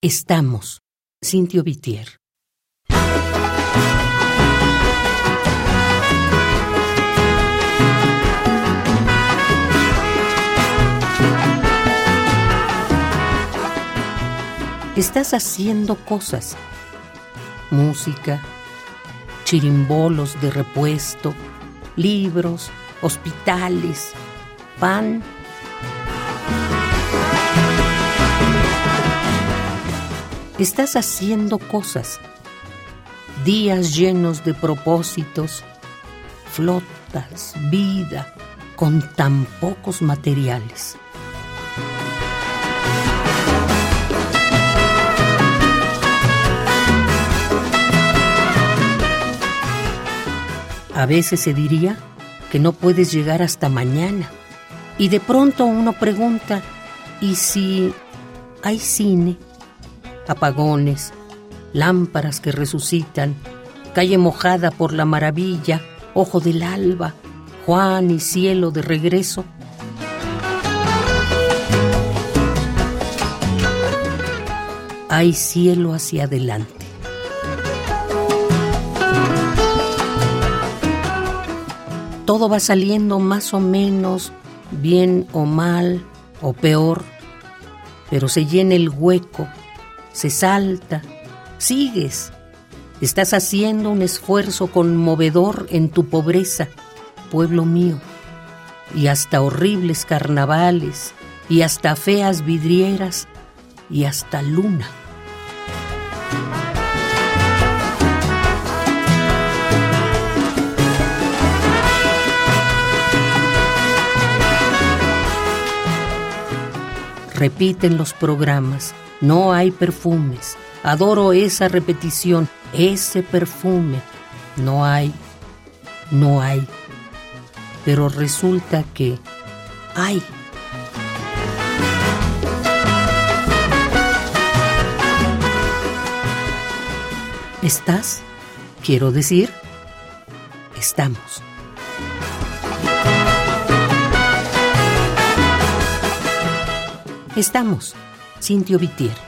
Estamos, Cintio Vitier. Estás haciendo cosas. Música, chirimbolos de repuesto, libros, hospitales, pan. Estás haciendo cosas. Días llenos de propósitos, flotas, vida, con tan pocos materiales. A veces se diría que no puedes llegar hasta mañana. Y de pronto uno pregunta, ¿y si hay cine? Apagones, lámparas que resucitan, calle mojada por la maravilla, ojo del alba, Juan y cielo de regreso. Hay cielo hacia adelante. todo va saliendo más o menos, bien o mal o peor, pero se llena el hueco, se salta, sigues, estás haciendo un esfuerzo conmovedor en tu pobreza, pueblo mío, y hasta horribles carnavales, y hasta feas vidrieras, y hasta luna. Repiten los programas, no hay perfumes. Adoro esa repetición, ese perfume. No hay, no hay. Pero resulta que hay. ¿Estás? Quiero decir, estamos. Estamos, Cintio Vitier.